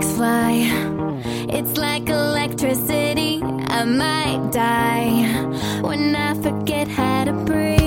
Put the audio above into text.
sparks fly. It's like electricity. I might die when I forget how to breathe.